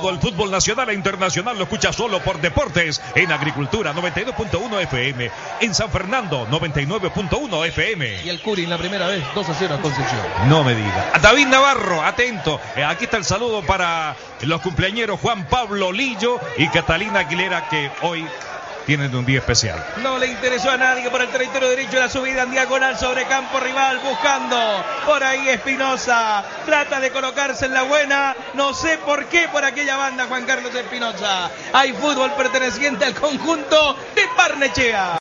Todo el fútbol nacional e internacional lo escucha solo por Deportes en Agricultura 92.1 FM, en San Fernando 99.1 FM. Y el Curi en la primera vez, 2 a 0 a Concepción. No me diga. David Navarro, atento. Eh, aquí está el saludo para los cumpleañeros Juan Pablo Lillo y Catalina Aguilera que hoy tienen un día especial. No le interesó a nadie por el territorio derecho la subida en diagonal sobre campo rival buscando por ahí Espinosa. Trata de colocarse en la buena. No sé por qué por aquella banda Juan Carlos Espinosa. Hay fútbol perteneciente al conjunto de Parnechea.